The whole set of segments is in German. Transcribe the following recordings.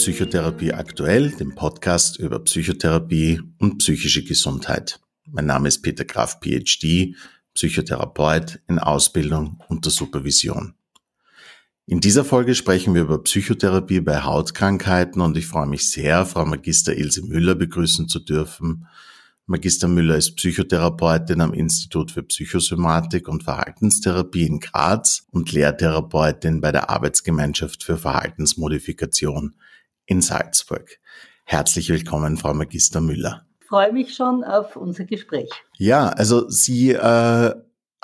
Psychotherapie aktuell, dem Podcast über Psychotherapie und psychische Gesundheit. Mein Name ist Peter Graf, PhD, Psychotherapeut in Ausbildung unter Supervision. In dieser Folge sprechen wir über Psychotherapie bei Hautkrankheiten und ich freue mich sehr, Frau Magister Ilse Müller begrüßen zu dürfen. Magister Müller ist Psychotherapeutin am Institut für Psychosomatik und Verhaltenstherapie in Graz und Lehrtherapeutin bei der Arbeitsgemeinschaft für Verhaltensmodifikation in Salzburg. Herzlich willkommen, Frau Magister Müller. Ich freue mich schon auf unser Gespräch. Ja, also Sie äh,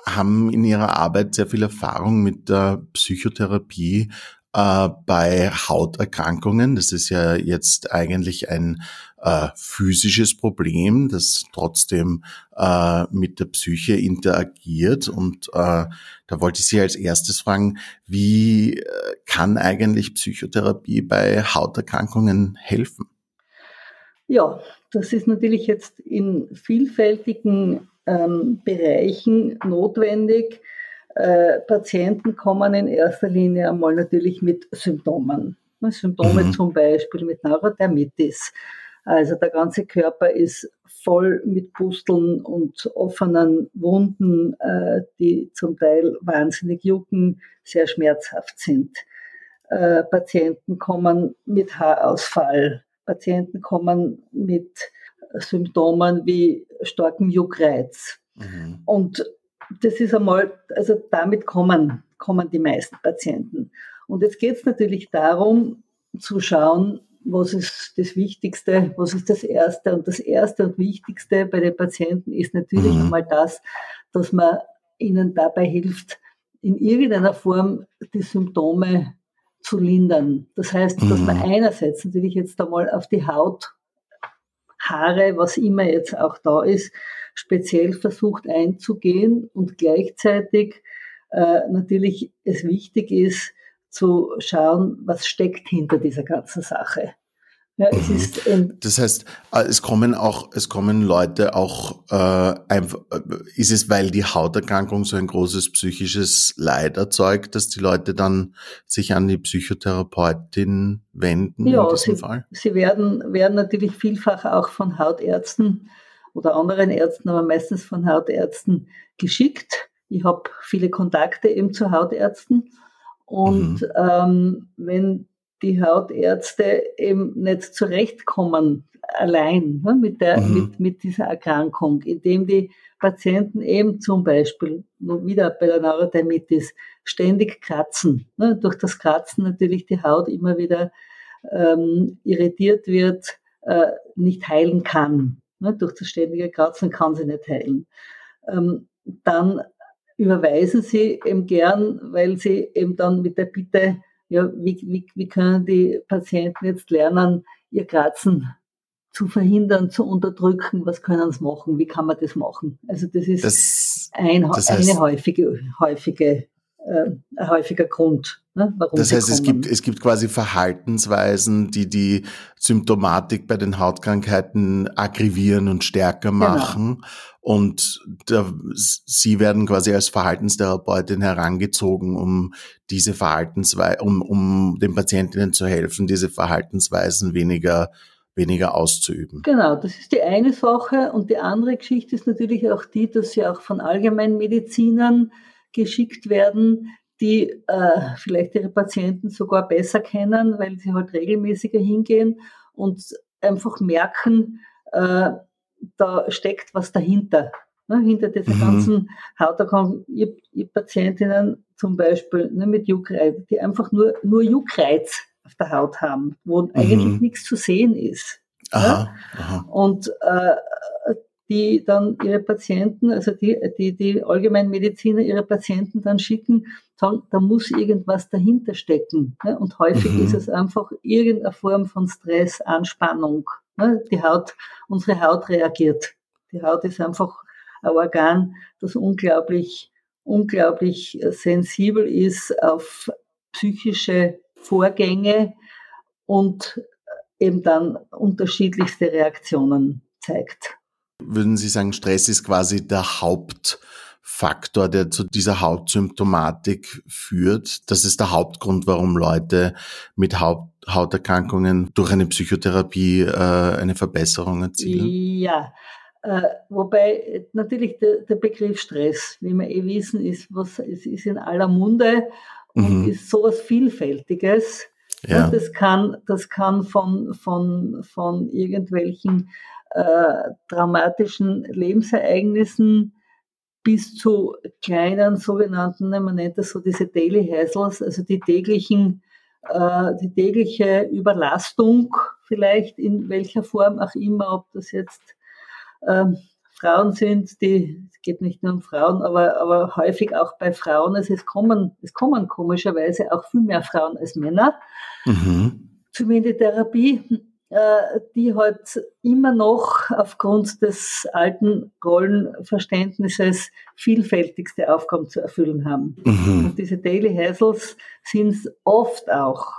haben in Ihrer Arbeit sehr viel Erfahrung mit der Psychotherapie äh, bei Hauterkrankungen. Das ist ja jetzt eigentlich ein äh, physisches Problem, das trotzdem äh, mit der Psyche interagiert. Und äh, da wollte ich Sie als erstes fragen, wie äh, kann eigentlich Psychotherapie bei Hauterkrankungen helfen? Ja, das ist natürlich jetzt in vielfältigen ähm, Bereichen notwendig. Äh, Patienten kommen in erster Linie einmal natürlich mit Symptomen. Symptome mhm. zum Beispiel mit Neurodermitis. Also der ganze Körper ist voll mit Pusteln und offenen Wunden, äh, die zum Teil wahnsinnig jucken, sehr schmerzhaft sind. Äh, Patienten kommen mit Haarausfall. Patienten kommen mit Symptomen wie starkem Juckreiz. Mhm. Und das ist einmal, also damit kommen, kommen die meisten Patienten. Und jetzt geht es natürlich darum, zu schauen, was ist das Wichtigste, was ist das Erste. Und das Erste und Wichtigste bei den Patienten ist natürlich mhm. einmal das, dass man ihnen dabei hilft, in irgendeiner Form die Symptome zu lindern. Das heißt, dass man mhm. einerseits natürlich jetzt einmal auf die Haut, Haare, was immer jetzt auch da ist, speziell versucht einzugehen und gleichzeitig äh, natürlich es wichtig ist, zu schauen, was steckt hinter dieser ganzen Sache. Ja, es mhm. ist, ähm, das heißt, äh, es kommen auch, es kommen Leute auch äh, einfach, äh, ist es, weil die Hauterkrankung so ein großes psychisches Leid erzeugt, dass die Leute dann sich an die Psychotherapeutin wenden ja, in diesem sie, Fall? Sie werden, werden natürlich vielfach auch von Hautärzten oder anderen Ärzten, aber meistens von Hautärzten geschickt. Ich habe viele Kontakte eben zu Hautärzten und mhm. ähm, wenn die Hautärzte eben nicht zurechtkommen allein ne, mit, der, mhm. mit, mit dieser Erkrankung, indem die Patienten eben zum Beispiel, nur wieder bei der Neurodermitis, ständig kratzen. Ne, durch das Kratzen natürlich die Haut immer wieder ähm, irritiert wird, äh, nicht heilen kann. Ne, durch das ständige Kratzen kann sie nicht heilen. Ähm, dann überweisen sie eben gern, weil sie eben dann mit der Bitte ja, wie, wie, wie können die Patienten jetzt lernen, ihr Kratzen zu verhindern, zu unterdrücken, was können sie machen, wie kann man das machen? Also das ist das, ein, das heißt, eine häufige, häufige, äh, ein häufiger Grund. Ne, warum das heißt, es gibt, es gibt quasi Verhaltensweisen, die die Symptomatik bei den Hautkrankheiten aggravieren und stärker genau. machen. Genau. Und da, Sie werden quasi als Verhaltenstherapeutin herangezogen, um diese Verhaltensweisen, um, um den Patientinnen zu helfen, diese Verhaltensweisen weniger weniger auszuüben. Genau, das ist die eine Sache. Und die andere Geschichte ist natürlich auch die, dass sie auch von Allgemeinmedizinern geschickt werden, die äh, vielleicht ihre Patienten sogar besser kennen, weil sie halt regelmäßiger hingehen und einfach merken, äh, da steckt was dahinter. Ne, hinter dieser mhm. ganzen Hauterkrankung. Ich, ich Patientinnen zum Beispiel ne, mit Juckreiz, die einfach nur, nur Juckreiz auf der Haut haben, wo mhm. eigentlich nichts zu sehen ist. Aha, ja? aha. Und äh, die dann ihre Patienten, also die, die, die Allgemeinmediziner ihre Patienten dann schicken, sagen, da muss irgendwas dahinter stecken. Ne? Und häufig mhm. ist es einfach irgendeine Form von Stress, Anspannung. Ne? Die Haut, unsere Haut reagiert. Die Haut ist einfach ein Organ, das unglaublich, unglaublich sensibel ist auf psychische Vorgänge und eben dann unterschiedlichste Reaktionen zeigt. Würden Sie sagen, Stress ist quasi der Haupt Faktor, der zu dieser Hautsymptomatik führt? Das ist der Hauptgrund, warum Leute mit Haut Hauterkrankungen durch eine Psychotherapie äh, eine Verbesserung erzielen? Ja, äh, wobei natürlich der, der, Begriff Stress, wie wir eh wissen, ist, was, es ist in aller Munde und mhm. ist sowas Vielfältiges. Ja. das kann, das kann von, von, von irgendwelchen äh, dramatischen Lebensereignissen bis zu kleinen sogenannten, man nennt das so diese Daily Hassles, also die täglichen, äh, die tägliche Überlastung vielleicht in welcher Form auch immer, ob das jetzt ähm, Frauen sind, die, es geht nicht nur um Frauen, aber, aber häufig auch bei Frauen, also es kommen, es kommen komischerweise auch viel mehr Frauen als Männer mhm. zu mir in die äh, die halt immer noch aufgrund des alten Rollenverständnisses vielfältigste Aufgaben zu erfüllen haben. Mhm. Und diese Daily Hassles sind oft auch,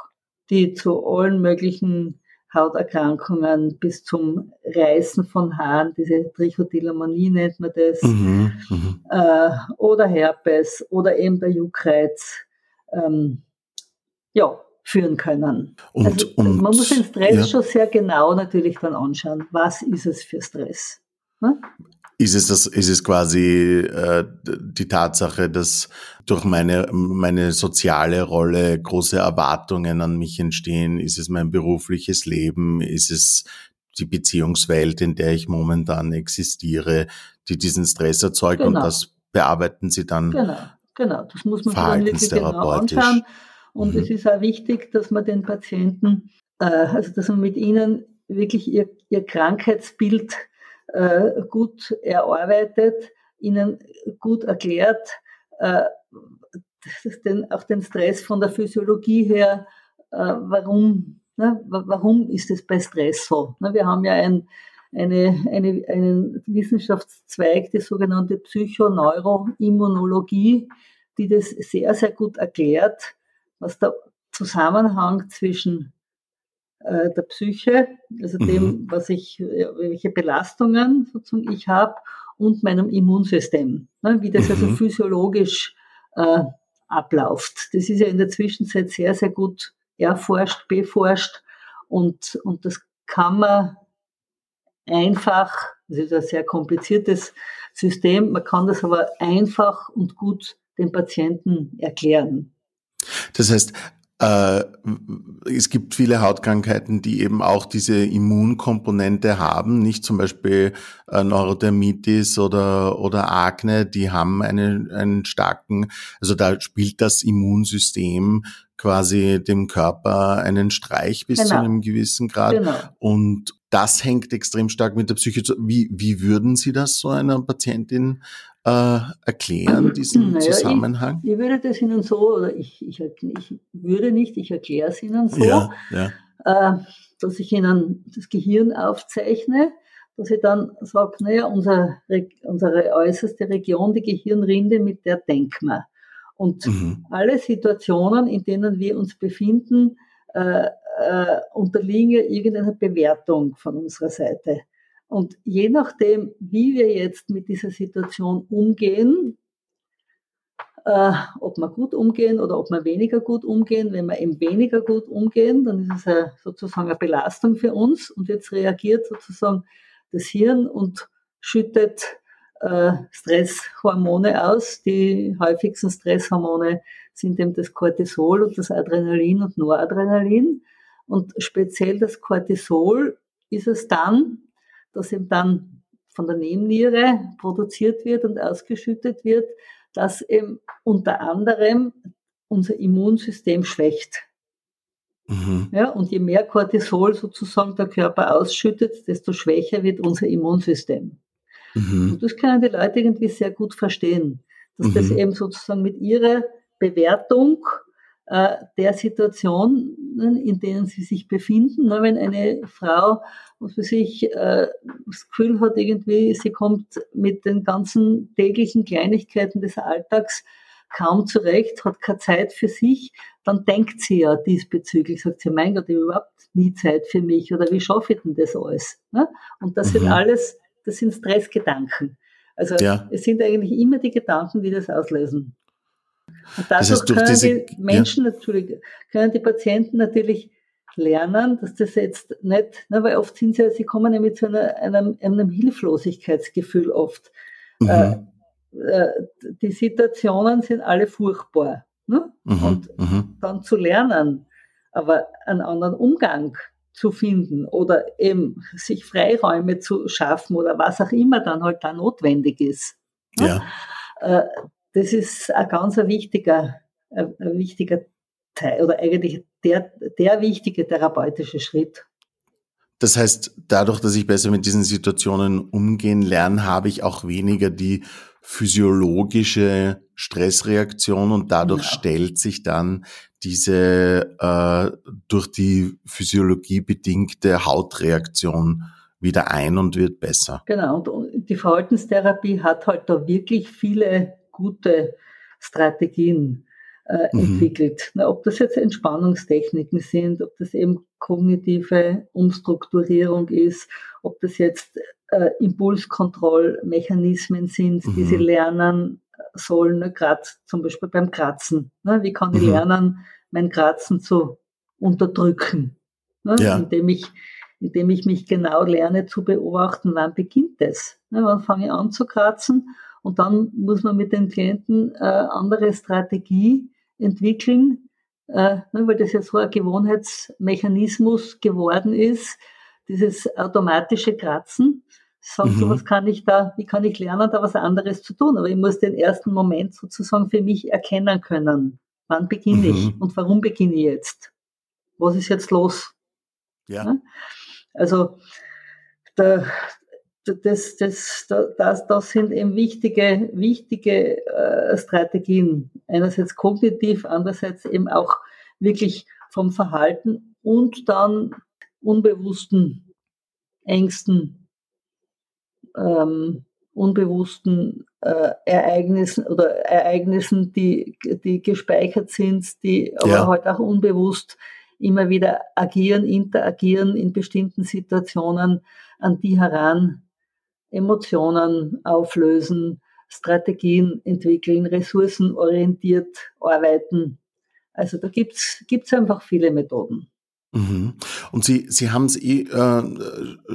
die zu allen möglichen Hauterkrankungen bis zum Reißen von Haaren, diese Trichotillomanie nennt man das, mhm, mhm, äh, oder Herpes oder eben der Juckreiz, ähm, ja, führen können. Und, also, und, man muss den Stress ja. schon sehr genau natürlich dann anschauen. Was ist es für Stress? Ne? Ist es, das, ist es quasi äh, die Tatsache, dass durch meine, meine soziale Rolle große Erwartungen an mich entstehen? Ist es mein berufliches Leben? Ist es die Beziehungswelt, in der ich momentan existiere, die diesen Stress erzeugt? Genau. Und das bearbeiten Sie dann genau, genau. Das muss man dann wirklich genau anschauen. Und mhm. es ist auch wichtig, dass man den Patienten, äh, also dass man mit ihnen wirklich ihr, ihr Krankheitsbild äh, gut erarbeitet, ihnen gut erklärt, äh, den, auch den Stress von der Physiologie her, äh, warum, ne, warum ist es bei Stress so? Ne, wir haben ja ein, eine, eine, einen Wissenschaftszweig, die sogenannte Psychoneuroimmunologie, die das sehr, sehr gut erklärt, was der Zusammenhang zwischen äh, der Psyche, also dem, mhm. was ich, welche Belastungen sozusagen ich habe und meinem Immunsystem, ne, wie das also mhm. also physiologisch äh, abläuft. Das ist ja in der Zwischenzeit sehr, sehr gut erforscht, beforscht und, und das kann man einfach, das ist ein sehr kompliziertes System, man kann das aber einfach und gut den Patienten erklären. Das heißt, äh, es gibt viele Hautkrankheiten, die eben auch diese Immunkomponente haben, nicht zum Beispiel äh, Neurodermitis oder, oder Akne, die haben einen, einen starken, also da spielt das Immunsystem quasi dem Körper einen Streich bis genau. zu einem gewissen Grad. Genau. Und das hängt extrem stark mit der Psyche zu. Wie, wie würden Sie das so einer Patientin äh, erklären, diesen naja, Zusammenhang? Ich, ich, würde das Ihnen so, oder ich, ich, ich würde nicht, ich erkläre es Ihnen so, ja, ja. Äh, dass ich Ihnen das Gehirn aufzeichne, dass ich dann sage, naja, unser, unsere äußerste Region, die Gehirnrinde, mit der denken wir. Und mhm. alle Situationen, in denen wir uns befinden, äh, äh, unterliegen ja irgendeiner Bewertung von unserer Seite. Und je nachdem, wie wir jetzt mit dieser Situation umgehen, äh, ob wir gut umgehen oder ob wir weniger gut umgehen, wenn wir eben weniger gut umgehen, dann ist es eine, sozusagen eine Belastung für uns und jetzt reagiert sozusagen das Hirn und schüttet äh, Stresshormone aus. Die häufigsten Stresshormone sind eben das Cortisol und das Adrenalin und Noradrenalin. Und speziell das Cortisol ist es dann, das eben dann von der Nebenniere produziert wird und ausgeschüttet wird, das eben unter anderem unser Immunsystem schwächt. Mhm. Ja, und je mehr Cortisol sozusagen der Körper ausschüttet, desto schwächer wird unser Immunsystem. Mhm. Und das können die Leute irgendwie sehr gut verstehen, dass mhm. das eben sozusagen mit ihrer Bewertung der Situationen, in denen sie sich befinden. Wenn eine Frau, was weiß ich, äh, das Gefühl hat irgendwie, sie kommt mit den ganzen täglichen Kleinigkeiten des Alltags kaum zurecht, hat keine Zeit für sich, dann denkt sie ja diesbezüglich, sagt sie, mein Gott, ich habe überhaupt nie Zeit für mich oder wie schaffe ich denn das alles? Ne? Und das mhm. sind alles, das sind Stressgedanken. Also ja. es sind eigentlich immer die Gedanken, die das auslösen. Und dadurch das heißt, können diese, die Menschen ja. natürlich, können die Patienten natürlich lernen, dass das jetzt nicht, na, weil oft sind sie, sie kommen ja mit so einer, einem, einem Hilflosigkeitsgefühl oft. Mhm. Äh, äh, die Situationen sind alle furchtbar. Ne? Mhm. Und mhm. dann zu lernen, aber einen anderen Umgang zu finden oder eben sich Freiräume zu schaffen oder was auch immer dann halt da notwendig ist. Ne? Ja. Äh, das ist ein ganz wichtiger, ein wichtiger Teil oder eigentlich der, der wichtige therapeutische Schritt. Das heißt, dadurch, dass ich besser mit diesen Situationen umgehen lerne, habe ich auch weniger die physiologische Stressreaktion und dadurch genau. stellt sich dann diese äh, durch die Physiologie bedingte Hautreaktion wieder ein und wird besser. Genau, und die Verhaltenstherapie hat halt da wirklich viele gute Strategien äh, mhm. entwickelt. Na, ob das jetzt Entspannungstechniken sind, ob das eben kognitive Umstrukturierung ist, ob das jetzt äh, Impulskontrollmechanismen sind, mhm. die sie lernen sollen, ne, gerade zum Beispiel beim Kratzen. Ne? Wie kann ich mhm. lernen, mein Kratzen zu unterdrücken? Ne? Ja. Indem, ich, indem ich mich genau lerne zu beobachten, wann beginnt es? Ne? Wann fange ich an zu kratzen? Und dann muss man mit den Klienten äh, andere Strategie entwickeln, äh, ne, weil das ja so ein Gewohnheitsmechanismus geworden ist, dieses automatische Kratzen. Sagt mhm. so, was kann ich da, wie kann ich lernen, da was anderes zu tun? Aber ich muss den ersten Moment sozusagen für mich erkennen können. Wann beginne mhm. ich und warum beginne ich jetzt? Was ist jetzt los? Ja. ja? Also, der, das, das, das, das sind eben wichtige, wichtige äh, Strategien. Einerseits kognitiv, andererseits eben auch wirklich vom Verhalten und dann unbewussten Ängsten, ähm, unbewussten äh, Ereignissen oder Ereignissen, die, die gespeichert sind, die aber ja. halt auch unbewusst immer wieder agieren, interagieren in bestimmten Situationen, an die heran Emotionen auflösen, Strategien entwickeln, ressourcenorientiert arbeiten. Also da gibt's gibt's einfach viele Methoden. Mhm. Und Sie, Sie haben es eh, äh,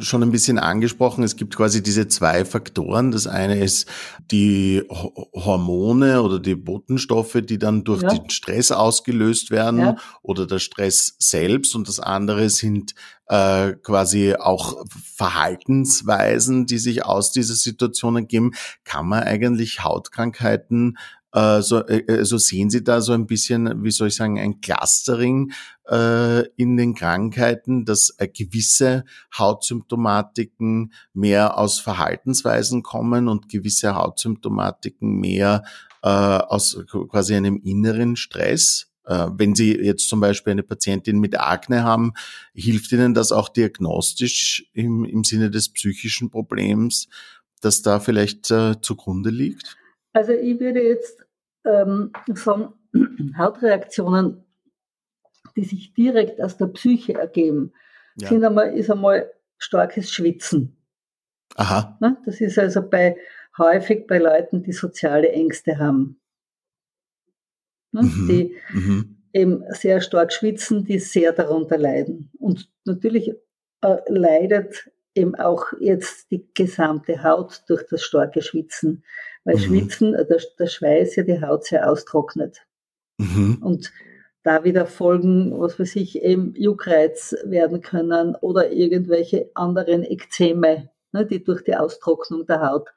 schon ein bisschen angesprochen. Es gibt quasi diese zwei Faktoren. Das eine ist die Hormone oder die Botenstoffe, die dann durch ja. den Stress ausgelöst werden ja. oder der Stress selbst. Und das andere sind äh, quasi auch Verhaltensweisen, die sich aus dieser Situation ergeben. Kann man eigentlich Hautkrankheiten so, äh, äh, so sehen Sie da so ein bisschen, wie soll ich sagen, ein Clustering äh, in den Krankheiten, dass äh, gewisse Hautsymptomatiken mehr aus Verhaltensweisen kommen und gewisse Hautsymptomatiken mehr äh, aus quasi einem inneren Stress? Äh, wenn Sie jetzt zum Beispiel eine Patientin mit Akne haben, hilft Ihnen das auch diagnostisch im, im Sinne des psychischen Problems, das da vielleicht äh, zugrunde liegt? Also ich würde jetzt ähm, sagen, Hautreaktionen, die sich direkt aus der Psyche ergeben, ja. sind einmal, ist einmal starkes Schwitzen. Aha. Ne? Das ist also bei, häufig bei Leuten, die soziale Ängste haben. Ne? Mhm. Die mhm. eben sehr stark schwitzen, die sehr darunter leiden. Und natürlich äh, leidet eben auch jetzt die gesamte Haut durch das starke Schwitzen weil mhm. Schwitzen, äh, der, der Schweiß ja die Haut sehr austrocknet. Mhm. Und da wieder Folgen, was weiß ich, eben Juckreiz werden können oder irgendwelche anderen Ekzeme, ne, die durch die Austrocknung der Haut,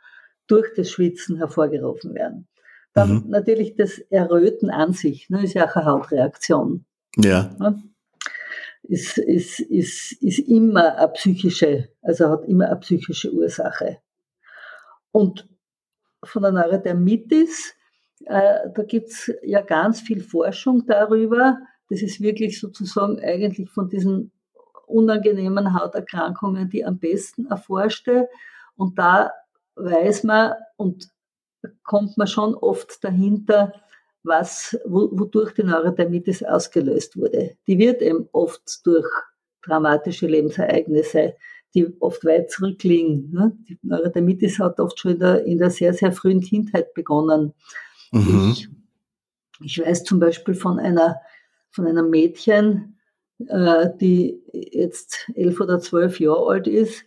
durch das Schwitzen hervorgerufen werden. Dann mhm. natürlich das Erröten an sich, ne, ist ja auch eine Hautreaktion. Ja. Ne? Ist, ist, ist, ist immer eine psychische, also hat immer eine psychische Ursache. Und von der Neurodermitis. Äh, da gibt es ja ganz viel Forschung darüber. Das ist wirklich sozusagen eigentlich von diesen unangenehmen Hauterkrankungen die am besten erforschte. Und da weiß man und kommt man schon oft dahinter, was, wodurch die Neurodermitis ausgelöst wurde. Die wird eben oft durch dramatische Lebensereignisse die oft weit zurückliegen. Ne? Die Neurodermitis hat oft schon in der, in der sehr, sehr frühen Kindheit begonnen. Mhm. Ich, ich weiß zum Beispiel von einer, von einem Mädchen, äh, die jetzt elf oder zwölf Jahre alt ist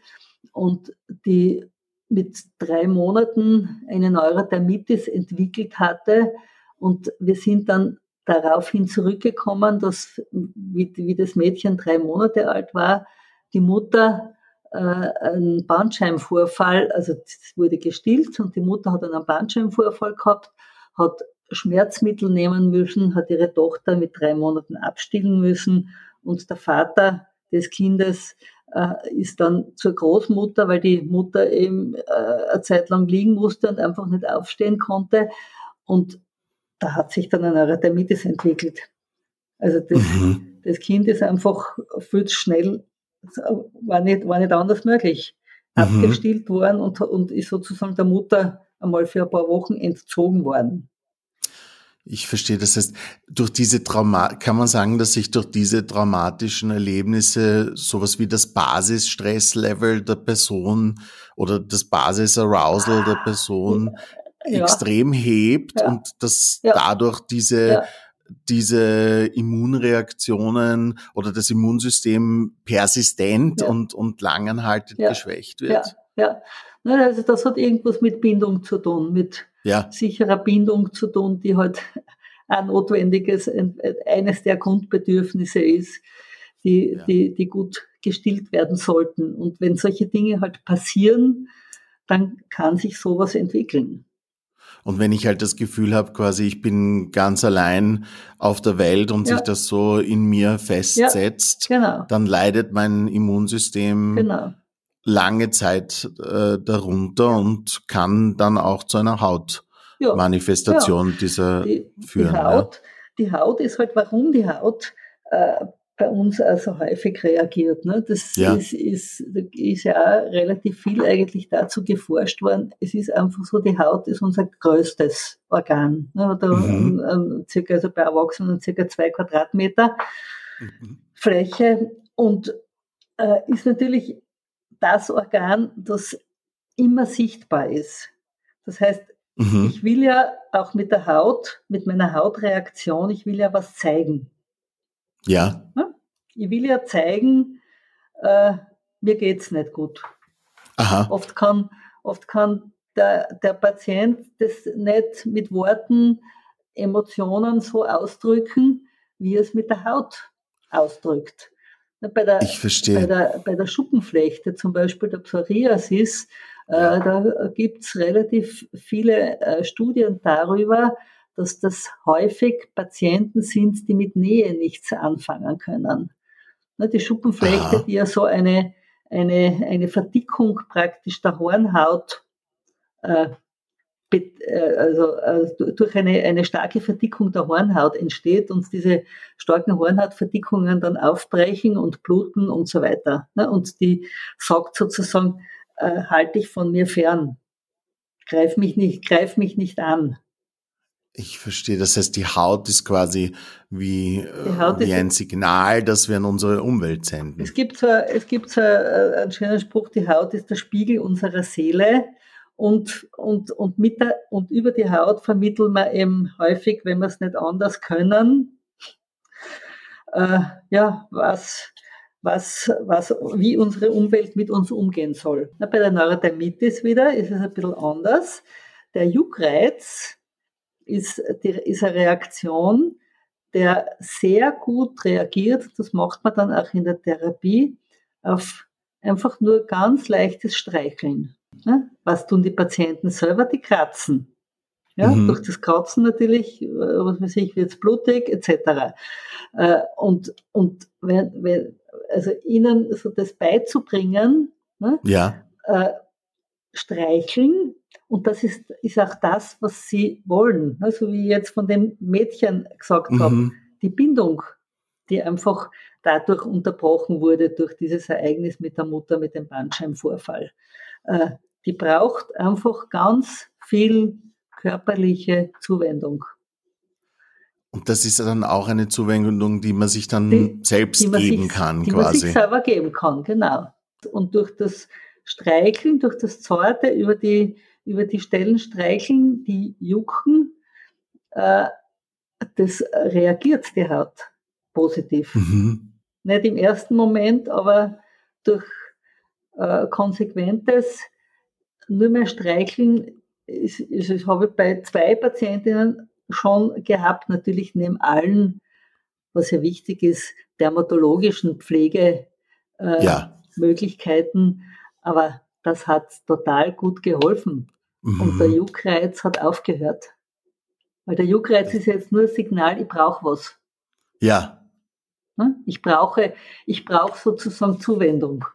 und die mit drei Monaten eine Neurodermitis entwickelt hatte. Und wir sind dann daraufhin zurückgekommen, dass, wie, wie das Mädchen drei Monate alt war, die Mutter einen Bandscheibenvorfall, also es wurde gestillt und die Mutter hat einen Bandscheibenvorfall gehabt, hat Schmerzmittel nehmen müssen, hat ihre Tochter mit drei Monaten abstillen müssen und der Vater des Kindes äh, ist dann zur Großmutter, weil die Mutter eben äh, eine Zeit lang liegen musste und einfach nicht aufstehen konnte. Und da hat sich dann eine Neurodermitis entwickelt. Also das, mhm. das Kind ist einfach viel schnell, war nicht, war nicht anders möglich, mhm. abgestillt worden und, und ist sozusagen der Mutter einmal für ein paar Wochen entzogen worden. Ich verstehe. Das heißt, durch diese Trauma kann man sagen, dass sich durch diese traumatischen Erlebnisse sowas wie das Basisstresslevel der Person oder das Basis-Arousal der Person ja. extrem hebt ja. und dass ja. dadurch diese diese Immunreaktionen oder das Immunsystem persistent und, und langanhaltend geschwächt wird. Ja, ja. Also das hat irgendwas mit Bindung zu tun, mit ja. sicherer Bindung zu tun, die halt ein notwendiges, eines der Grundbedürfnisse ist, die, ja. die, die gut gestillt werden sollten. Und wenn solche Dinge halt passieren, dann kann sich sowas entwickeln. Und wenn ich halt das Gefühl habe, quasi ich bin ganz allein auf der Welt und ja. sich das so in mir festsetzt, ja, genau. dann leidet mein Immunsystem genau lange Zeit äh, darunter und kann dann auch zu einer Hautmanifestation dieser die, führen. Die Haut, die Haut ist halt, warum die Haut äh, bei uns also häufig reagiert. Ne? Das ja. Ist, ist, ist ja auch relativ viel eigentlich dazu geforscht worden. Es ist einfach so, die Haut ist unser größtes Organ. Ne? Da, mhm. um, circa, also bei Erwachsenen circa zwei Quadratmeter mhm. Fläche und äh, ist natürlich das Organ, das immer sichtbar ist. Das heißt, mhm. ich will ja auch mit der Haut, mit meiner Hautreaktion, ich will ja was zeigen. Ja. Ich will ja zeigen, äh, mir geht's nicht gut. Aha. Oft kann, oft kann der, der Patient das nicht mit Worten, Emotionen so ausdrücken, wie er es mit der Haut ausdrückt. Bei der, ich verstehe. Bei der, bei der Schuppenflechte, zum Beispiel der Psoriasis, äh, da gibt es relativ viele äh, Studien darüber, dass das häufig Patienten sind, die mit Nähe nichts anfangen können. Ne, die Schuppenflechte, die ja so eine, eine, eine Verdickung praktisch der Hornhaut äh, äh, also äh, durch eine, eine starke Verdickung der Hornhaut entsteht und diese starken Hornhautverdickungen dann aufbrechen und bluten und so weiter. Ne? Und die sagt sozusagen, äh, halte ich von mir fern. Greif mich nicht, greif mich nicht an. Ich verstehe. Das heißt, die Haut ist quasi wie, äh, wie ein Signal, das wir an unsere Umwelt senden. Es gibt so, es gibt so einen schönen Spruch, die Haut ist der Spiegel unserer Seele und, und, und, mit der, und über die Haut vermitteln wir eben häufig, wenn wir es nicht anders können, äh, ja, was, was, was, wie unsere Umwelt mit uns umgehen soll. Na, bei der Neurodermitis wieder ist es ein bisschen anders. Der Juckreiz ist, die, ist eine Reaktion, der sehr gut reagiert, das macht man dann auch in der Therapie, auf einfach nur ganz leichtes Streicheln. Ne? Was tun die Patienten selber? Die kratzen. Ja, mhm. Durch das Kratzen natürlich, äh, was weiß ich, wird es blutig, etc. Äh, und, und wenn, wenn, also ihnen so das beizubringen, ne? ja. Äh, streicheln, und das ist, ist auch das, was sie wollen. Ne? So wie ich jetzt von dem Mädchen gesagt mhm. habe, die Bindung, die einfach dadurch unterbrochen wurde durch dieses Ereignis mit der Mutter, mit dem Bandscheibenvorfall. Äh, die braucht einfach ganz viel körperliche Zuwendung. Und das ist dann auch eine Zuwendung, die man sich dann die, selbst geben sich, kann, die quasi. Die man sich selber geben kann, genau. Und durch das Streicheln, durch das Zarte über die, über die Stellen streicheln, die jucken, äh, das reagiert die Haut positiv. Mhm. Nicht im ersten Moment, aber durch äh, konsequentes nur mehr streicheln, ist, ist, das habe ich bei zwei Patientinnen schon gehabt, natürlich neben allen, was ja wichtig ist, dermatologischen Pflegemöglichkeiten. Äh, ja. Aber das hat total gut geholfen. Mhm. Und der Juckreiz hat aufgehört. Weil der Juckreiz ist jetzt nur ein Signal, ich brauche was. Ja. Hm? Ich brauche, ich brauche sozusagen Zuwendung.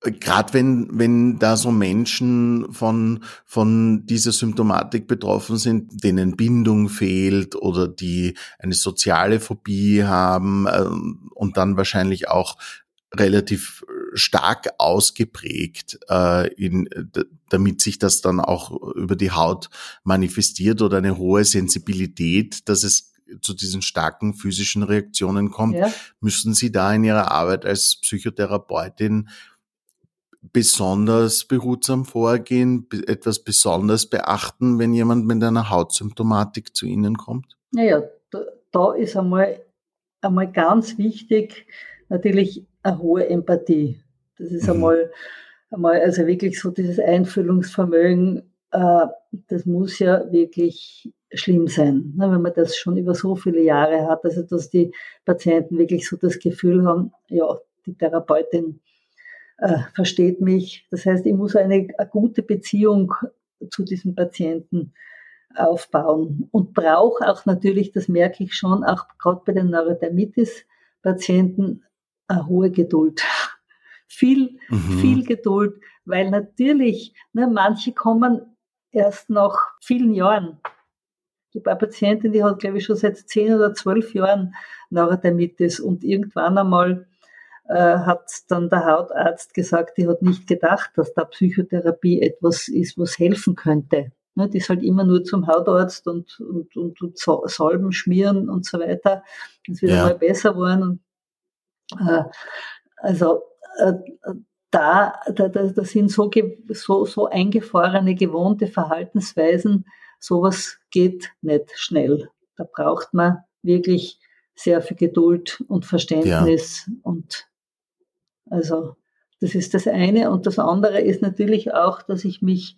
Gerade wenn, wenn da so Menschen von, von dieser Symptomatik betroffen sind, denen Bindung fehlt oder die eine soziale Phobie haben äh, und dann wahrscheinlich auch relativ stark ausgeprägt, äh, in, damit sich das dann auch über die Haut manifestiert oder eine hohe Sensibilität, dass es zu diesen starken physischen Reaktionen kommt, ja. müssen Sie da in Ihrer Arbeit als Psychotherapeutin besonders behutsam vorgehen, etwas besonders beachten, wenn jemand mit einer Hautsymptomatik zu Ihnen kommt? Naja, da, da ist einmal, einmal ganz wichtig natürlich eine hohe Empathie. Das ist mhm. einmal, einmal, also wirklich so dieses Einfühlungsvermögen, äh, das muss ja wirklich schlimm sein, ne, wenn man das schon über so viele Jahre hat, also dass die Patienten wirklich so das Gefühl haben, ja, die Therapeutin äh, versteht mich. Das heißt, ich muss eine, eine gute Beziehung zu diesem Patienten aufbauen und brauche auch natürlich, das merke ich schon, auch gerade bei den Neurodermitis-Patienten, eine hohe Geduld. Viel, mhm. viel Geduld, weil natürlich, ne, manche kommen erst nach vielen Jahren. Ich habe eine Patientin, die hat, glaube ich, schon seit zehn oder zwölf Jahren Neurodermitis und irgendwann einmal äh, hat dann der Hautarzt gesagt, die hat nicht gedacht, dass da Psychotherapie etwas ist, was helfen könnte. Ne, die ist halt immer nur zum Hautarzt und, und, und, und Salben schmieren und so weiter. Es wird ja. mal besser geworden. Und, äh, also da, da, da sind so, so, so eingefahrene, gewohnte Verhaltensweisen, sowas geht nicht schnell. Da braucht man wirklich sehr viel Geduld und Verständnis ja. und also das ist das eine. Und das andere ist natürlich auch, dass ich mich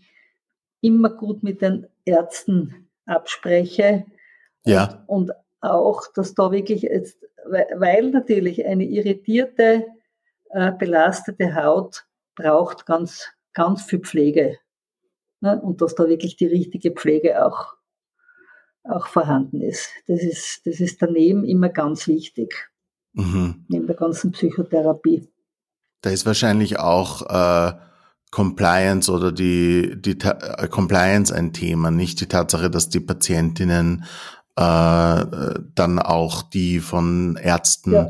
immer gut mit den Ärzten abspreche. Ja. Und, und auch, dass da wirklich jetzt, weil natürlich eine irritierte, äh, belastete Haut braucht ganz, ganz viel Pflege. Ne? Und dass da wirklich die richtige Pflege auch, auch vorhanden ist. Das ist, das ist daneben immer ganz wichtig. Mhm. Neben der ganzen Psychotherapie. Da ist wahrscheinlich auch äh, Compliance oder die, die äh, Compliance ein Thema, nicht die Tatsache, dass die Patientinnen äh, dann auch die von Ärzten ja.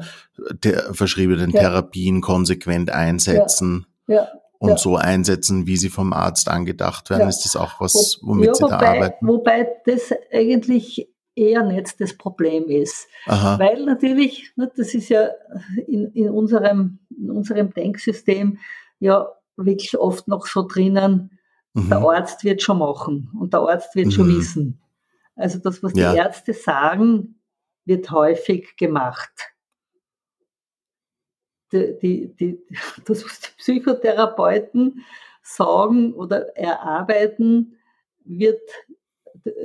der, verschriebenen ja. Therapien konsequent einsetzen. Ja. Und so einsetzen, wie sie vom Arzt angedacht werden, ist das auch was, womit Sie wobei, da arbeiten? Wobei das eigentlich eher nicht das Problem ist. Aha. Weil natürlich, ne, das ist ja in, in, unserem, in unserem Denksystem ja wirklich oft noch so drinnen, mhm. der Arzt wird schon machen und der Arzt wird mhm. schon wissen. Also das, was ja. die Ärzte sagen, wird häufig gemacht. Die, die, die, das, was die Psychotherapeuten sagen oder erarbeiten, wird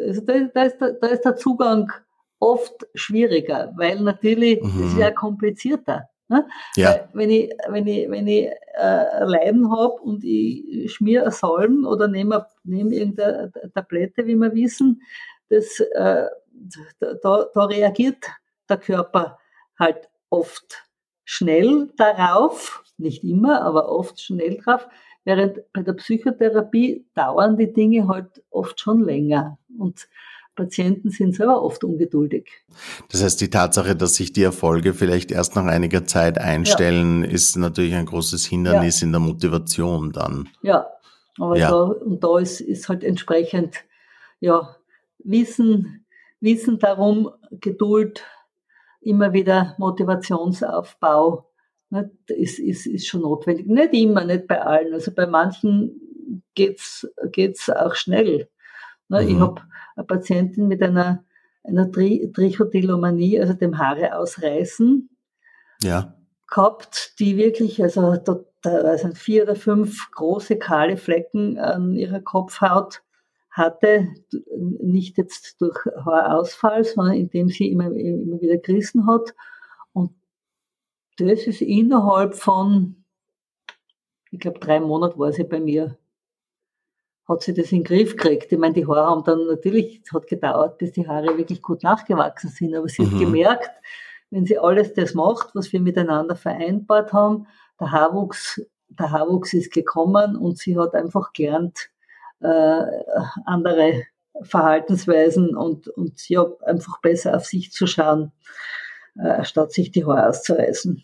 also da, da, ist der, da ist der Zugang oft schwieriger, weil natürlich mhm. ist ja komplizierter. Ne? Ja. wenn ich, wenn ich, wenn ich äh, Leiden habe und ich schmier Salben oder nehme, nehme irgendeine Tablette, wie wir wissen, das, äh, da, da reagiert der Körper halt oft schnell darauf, nicht immer, aber oft schnell drauf. Während bei der Psychotherapie dauern die Dinge halt oft schon länger und Patienten sind selber oft ungeduldig. Das heißt, die Tatsache, dass sich die Erfolge vielleicht erst nach einiger Zeit einstellen, ja. ist natürlich ein großes Hindernis ja. in der Motivation dann. Ja, aber ja. Da, und da ist, ist halt entsprechend ja, Wissen, Wissen darum, Geduld, immer wieder Motivationsaufbau ist, ist, ist schon notwendig. Nicht immer, nicht bei allen. Also bei manchen geht's geht's auch schnell. Mhm. Ich habe eine Patientin mit einer, einer Tri Trichotillomanie, also dem Haare ausreißen, ja. gehabt, die wirklich, also da, da also vier oder fünf große kahle Flecken an ihrer Kopfhaut hatte, nicht jetzt durch Haarausfall, sondern indem sie immer, immer wieder gerissen hat. Und das ist innerhalb von, ich glaube, drei Monaten war sie bei mir, hat sie das in den Griff gekriegt. Ich meine, die Haare haben dann natürlich, es hat gedauert, bis die Haare wirklich gut nachgewachsen sind, aber sie mhm. hat gemerkt, wenn sie alles das macht, was wir miteinander vereinbart haben, der Haarwuchs, der Haarwuchs ist gekommen und sie hat einfach gelernt, äh, andere Verhaltensweisen und, und ja, einfach besser auf sich zu schauen, äh, statt sich die Haare auszureißen.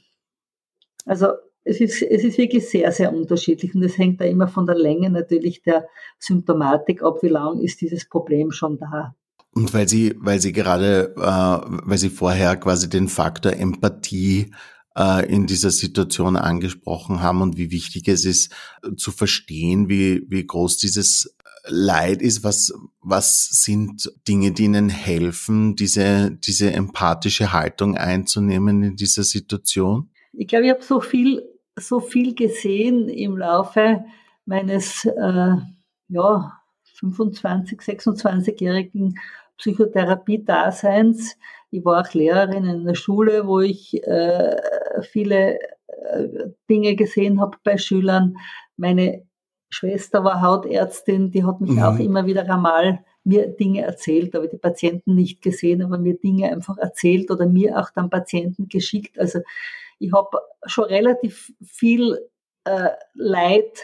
Also es ist, es ist wirklich sehr, sehr unterschiedlich und es hängt da immer von der Länge natürlich der Symptomatik ab, wie lang ist dieses Problem schon da. Und weil Sie, weil Sie gerade, äh, weil Sie vorher quasi den Faktor Empathie äh, in dieser Situation angesprochen haben und wie wichtig es ist zu verstehen, wie, wie groß dieses Leid ist, was, was sind Dinge, die Ihnen helfen, diese, diese empathische Haltung einzunehmen in dieser Situation? Ich glaube, ich habe so viel, so viel gesehen im Laufe meines äh, ja, 25, 26-jährigen Psychotherapie-Daseins. Ich war auch Lehrerin in einer Schule, wo ich äh, viele äh, Dinge gesehen habe bei Schülern. Meine Schwester war Hautärztin, die hat mich mhm. auch immer wieder einmal mir Dinge erzählt, aber die Patienten nicht gesehen, aber mir Dinge einfach erzählt oder mir auch dann Patienten geschickt. Also ich habe schon relativ viel äh, Leid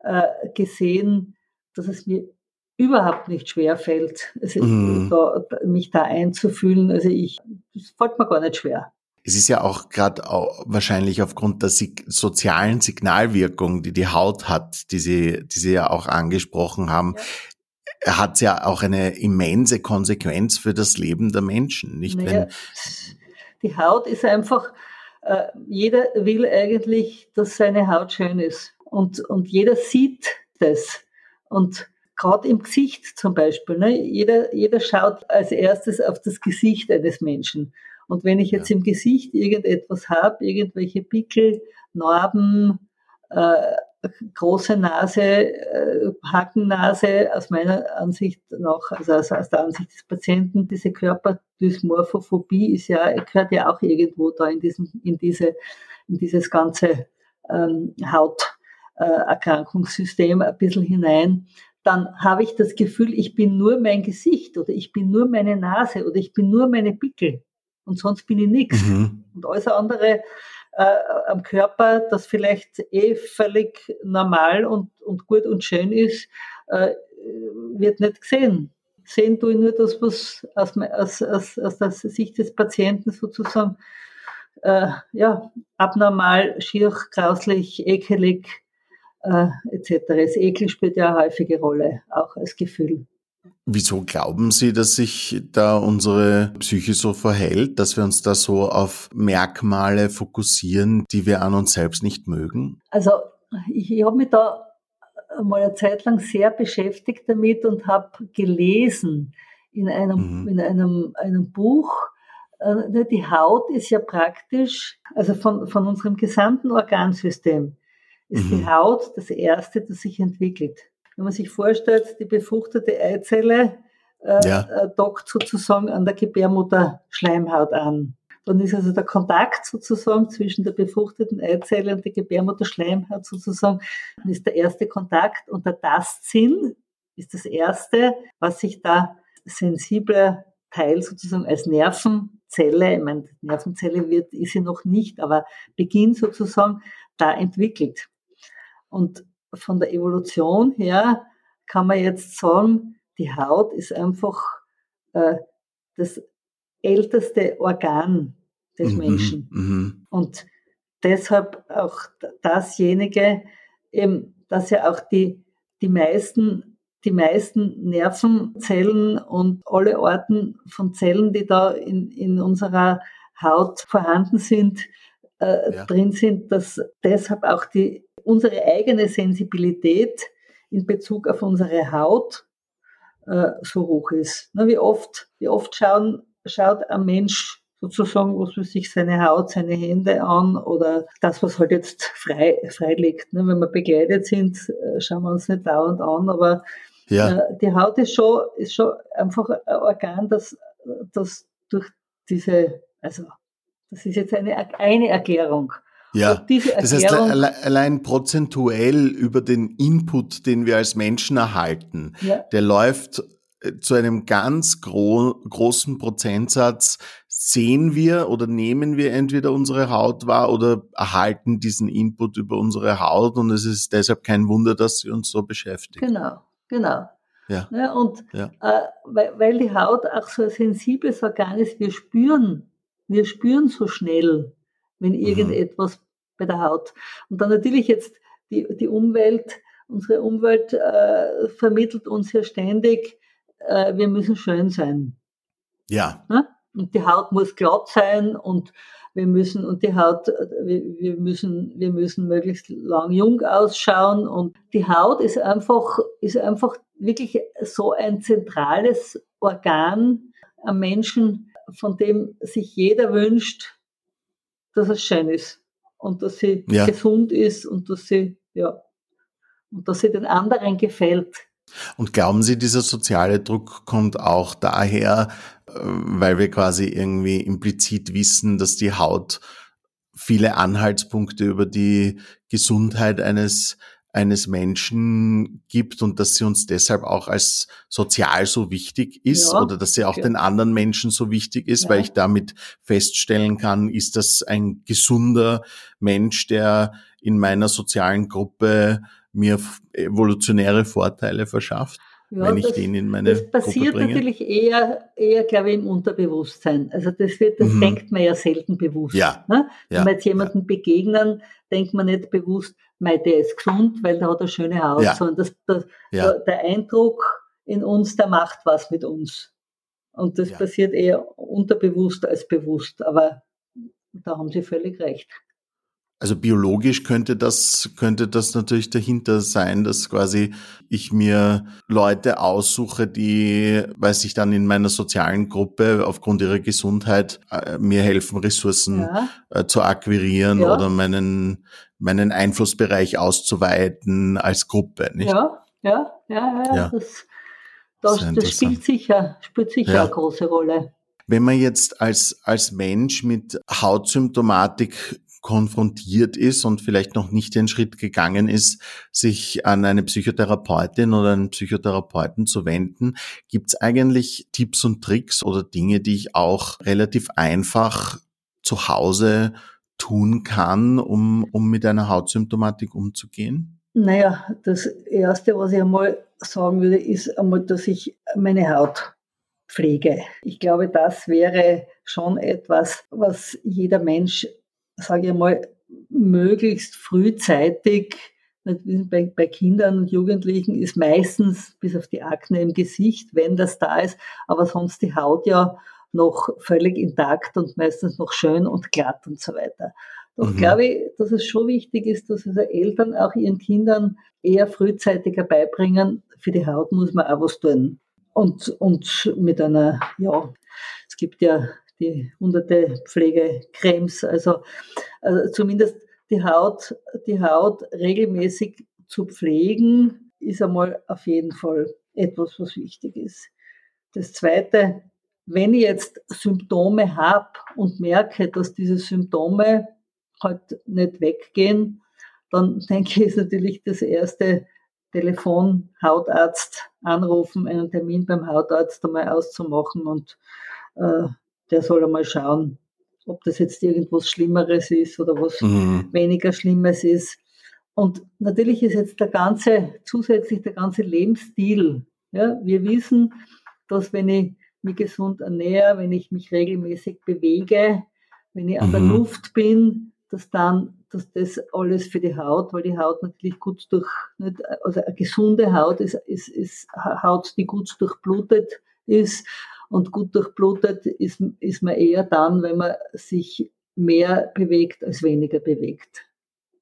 äh, gesehen, dass es mir überhaupt nicht schwer fällt, also mhm. da, mich da einzufühlen. Also ich, das fällt mir gar nicht schwer. Es ist ja auch gerade wahrscheinlich aufgrund der sozialen Signalwirkung, die die Haut hat, die Sie, die Sie ja auch angesprochen haben, ja. hat ja auch eine immense Konsequenz für das Leben der Menschen, nicht? Naja, die Haut ist einfach, äh, jeder will eigentlich, dass seine Haut schön ist und, und jeder sieht das und gerade im Gesicht zum Beispiel. Ne? Jeder, jeder schaut als erstes auf das Gesicht eines Menschen. Und wenn ich jetzt ja. im Gesicht irgendetwas habe, irgendwelche Pickel, Narben, äh, große Nase, äh, Hackennase, aus meiner Ansicht noch, also aus, aus, der Ansicht des Patienten, diese Körperdysmorphophobie ist ja, gehört ja auch irgendwo da in diesem, in diese, in dieses ganze ähm, Hauterkrankungssystem äh, ein bisschen hinein dann habe ich das Gefühl, ich bin nur mein Gesicht oder ich bin nur meine Nase oder ich bin nur meine Pickel und sonst bin ich nichts. Mhm. Und alles andere äh, am Körper, das vielleicht eh völlig normal und, und gut und schön ist, äh, wird nicht gesehen. Sehen tue ich nur das, was aus, aus, aus, aus der Sicht des Patienten sozusagen äh, ja, abnormal, schier, grauslich, ekelig äh, etc. Das Ekel spielt ja eine häufige Rolle, auch als Gefühl. Wieso glauben Sie, dass sich da unsere Psyche so verhält, dass wir uns da so auf Merkmale fokussieren, die wir an uns selbst nicht mögen? Also ich, ich habe mich da mal eine Zeit lang sehr beschäftigt damit und habe gelesen in einem, mhm. in einem, einem Buch, äh, ne, die Haut ist ja praktisch, also von, von unserem gesamten Organsystem, ist mhm. die Haut das erste, das sich entwickelt. Wenn man sich vorstellt, die befruchtete Eizelle äh, ja. Äh, dockt sozusagen an der Gebärmutterschleimhaut an. Dann ist also der Kontakt sozusagen zwischen der befruchteten Eizelle und der Gebärmutterschleimhaut sozusagen, dann ist der erste Kontakt und der Tastsinn ist das erste, was sich da sensibler Teil sozusagen als Nervenzelle, ich meine, Nervenzelle wird, ist sie noch nicht, aber beginnt sozusagen da entwickelt. Und von der Evolution her kann man jetzt sagen, die Haut ist einfach äh, das älteste Organ des mhm, Menschen. Mhm. Und deshalb auch dasjenige, eben, dass ja auch die, die meisten, die meisten Nervenzellen und alle Orten von Zellen, die da in, in unserer Haut vorhanden sind, äh, ja. drin sind, dass deshalb auch die, unsere eigene Sensibilität in Bezug auf unsere Haut äh, so hoch ist. Na, wie oft, wie oft schauen, schaut ein Mensch sozusagen, was man sich seine Haut, seine Hände an oder das, was halt jetzt frei, frei liegt. Ne? Wenn wir begleitet sind, äh, schauen wir uns nicht dauernd an, aber ja. äh, die Haut ist schon, ist schon einfach ein Organ, das, das durch diese, also das ist jetzt eine, eine Erklärung. Ja, das heißt, allein prozentuell über den Input, den wir als Menschen erhalten, ja. der läuft äh, zu einem ganz gro großen Prozentsatz sehen wir oder nehmen wir entweder unsere Haut wahr oder erhalten diesen Input über unsere Haut und es ist deshalb kein Wunder, dass sie uns so beschäftigt. Genau, genau. Ja. ja und ja. Äh, weil, weil die Haut auch so ein sensibles Organ ist, wir spüren, wir spüren so schnell, wenn mhm. irgendetwas mhm. bei der Haut. Und dann natürlich jetzt die, die Umwelt, unsere Umwelt äh, vermittelt uns ja ständig, äh, wir müssen schön sein. Ja. ja. Und die Haut muss glatt sein und wir müssen, und die Haut, wir, wir, müssen, wir müssen möglichst lang jung ausschauen und die Haut ist einfach, ist einfach wirklich so ein zentrales Organ am Menschen, von dem sich jeder wünscht, dass es schön ist und dass sie ja. gesund ist und dass sie, ja, und dass sie den anderen gefällt. Und glauben Sie, dieser soziale Druck kommt auch daher, äh, weil wir quasi irgendwie implizit wissen, dass die Haut viele Anhaltspunkte über die Gesundheit eines eines Menschen gibt und dass sie uns deshalb auch als sozial so wichtig ist ja, oder dass sie auch ja. den anderen Menschen so wichtig ist, ja. weil ich damit feststellen kann, ist das ein gesunder Mensch, der in meiner sozialen Gruppe mir evolutionäre Vorteile verschafft, ja, wenn ich das, den in meine Das passiert natürlich eher, eher, glaube ich, im Unterbewusstsein. Also das wird, das mhm. denkt man ja selten bewusst. Ja. Ne? Wenn ja. wir jetzt jemanden ja. begegnen, denkt man nicht bewusst, mei, der ist gesund, weil der hat eine schöne Haut, ja. sondern das, das, ja. der Eindruck in uns, der macht was mit uns. Und das passiert eher unterbewusst als bewusst. Aber da haben Sie völlig recht. Also biologisch könnte das, könnte das natürlich dahinter sein, dass quasi ich mir Leute aussuche, die, weil sich dann in meiner sozialen Gruppe aufgrund ihrer Gesundheit äh, mir helfen, Ressourcen ja. äh, zu akquirieren ja. oder meinen, meinen Einflussbereich auszuweiten als Gruppe, nicht? Ja, ja, ja, ja. ja. Das, das, das spielt sicher, spielt sicher eine große Rolle. Wenn man jetzt als, als Mensch mit Hautsymptomatik konfrontiert ist und vielleicht noch nicht den Schritt gegangen ist, sich an eine Psychotherapeutin oder einen Psychotherapeuten zu wenden, gibt es eigentlich Tipps und Tricks oder Dinge, die ich auch relativ einfach zu Hause tun kann, um, um mit einer Hautsymptomatik umzugehen? Naja, das Erste, was ich einmal sagen würde, ist einmal, dass ich meine Haut pflege. Ich glaube, das wäre schon etwas, was jeder Mensch sage ich mal, möglichst frühzeitig, bei, bei Kindern und Jugendlichen ist meistens bis auf die Akne im Gesicht, wenn das da ist, aber sonst die Haut ja noch völlig intakt und meistens noch schön und glatt und so weiter. Doch mhm. glaube ich, dass es schon wichtig ist, dass also Eltern auch ihren Kindern eher frühzeitiger beibringen, für die Haut muss man auch was tun. Und, und mit einer, ja, es gibt ja die hunderte Pflegecremes, also, also zumindest die Haut, die Haut regelmäßig zu pflegen, ist einmal auf jeden Fall etwas, was wichtig ist. Das zweite, wenn ich jetzt Symptome habe und merke, dass diese Symptome halt nicht weggehen, dann denke ich, ist natürlich das erste Telefon Hautarzt anrufen, einen Termin beim Hautarzt einmal auszumachen und äh, der soll einmal schauen, ob das jetzt irgendwas Schlimmeres ist oder was mhm. weniger Schlimmes ist. Und natürlich ist jetzt der ganze, zusätzlich der ganze Lebensstil. Ja, wir wissen, dass wenn ich mich gesund ernähre, wenn ich mich regelmäßig bewege, wenn ich an der mhm. Luft bin, dass dann, dass das alles für die Haut, weil die Haut natürlich gut durch, nicht, also eine gesunde Haut ist, ist, ist Haut, die gut durchblutet ist und gut durchblutet ist, ist man eher dann, wenn man sich mehr bewegt als weniger bewegt.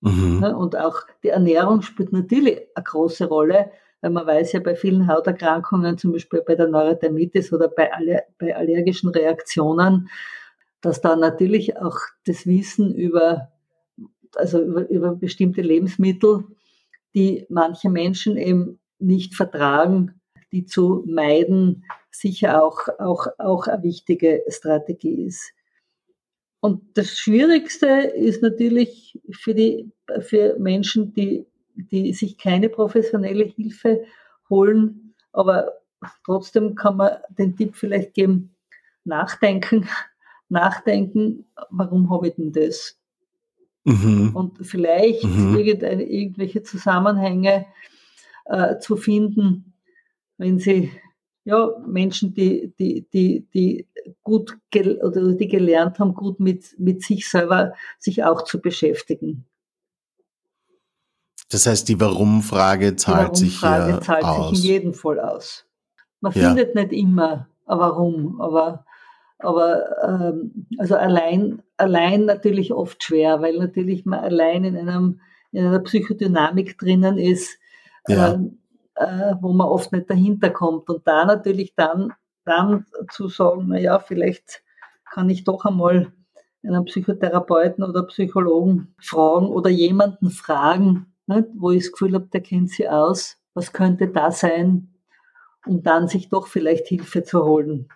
Mhm. Und auch die Ernährung spielt natürlich eine große Rolle, weil man weiß ja bei vielen Hauterkrankungen, zum Beispiel bei der Neurodermitis oder bei, aller, bei allergischen Reaktionen, dass da natürlich auch das Wissen über, also über, über bestimmte Lebensmittel, die manche Menschen eben nicht vertragen, die zu meiden, sicher auch, auch, auch eine wichtige Strategie ist. Und das Schwierigste ist natürlich für die, für Menschen, die, die sich keine professionelle Hilfe holen, aber trotzdem kann man den Tipp vielleicht geben, nachdenken, nachdenken, warum habe ich denn das? Mhm. Und vielleicht mhm. irgendwelche Zusammenhänge äh, zu finden, wenn sie ja, Menschen, die, die, die, die gut oder die gelernt haben, gut mit, mit sich selber sich auch zu beschäftigen. Das heißt, die Warum-Frage zahlt, die Warum sich, zahlt aus. sich in jedem Fall aus. Man ja. findet nicht immer ein Warum, aber, aber ähm, also allein, allein natürlich oft schwer, weil natürlich man allein in, einem, in einer Psychodynamik drinnen ist, ja. ähm, äh, wo man oft nicht dahinter kommt. Und da natürlich dann, dann zu sagen, na ja, vielleicht kann ich doch einmal einen Psychotherapeuten oder Psychologen fragen oder jemanden fragen, nicht, wo ich das Gefühl habe, der kennt sie aus. Was könnte da sein, um dann sich doch vielleicht Hilfe zu holen?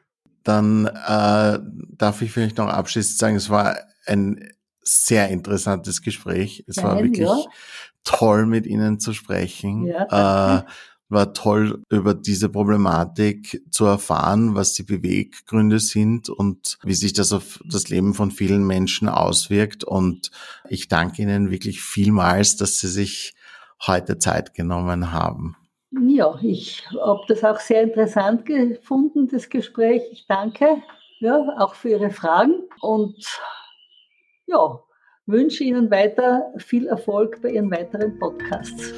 Dann äh, darf ich vielleicht noch abschließend sagen, es war ein sehr interessantes Gespräch. Es Nein, war wirklich ja. toll, mit Ihnen zu sprechen. Ja, äh, war toll, über diese Problematik zu erfahren, was die Beweggründe sind und wie sich das auf das Leben von vielen Menschen auswirkt. Und ich danke Ihnen wirklich vielmals, dass Sie sich heute Zeit genommen haben. Ja, ich habe das auch sehr interessant gefunden, das Gespräch. Ich danke ja, auch für Ihre Fragen und ja, wünsche Ihnen weiter viel Erfolg bei Ihren weiteren Podcasts.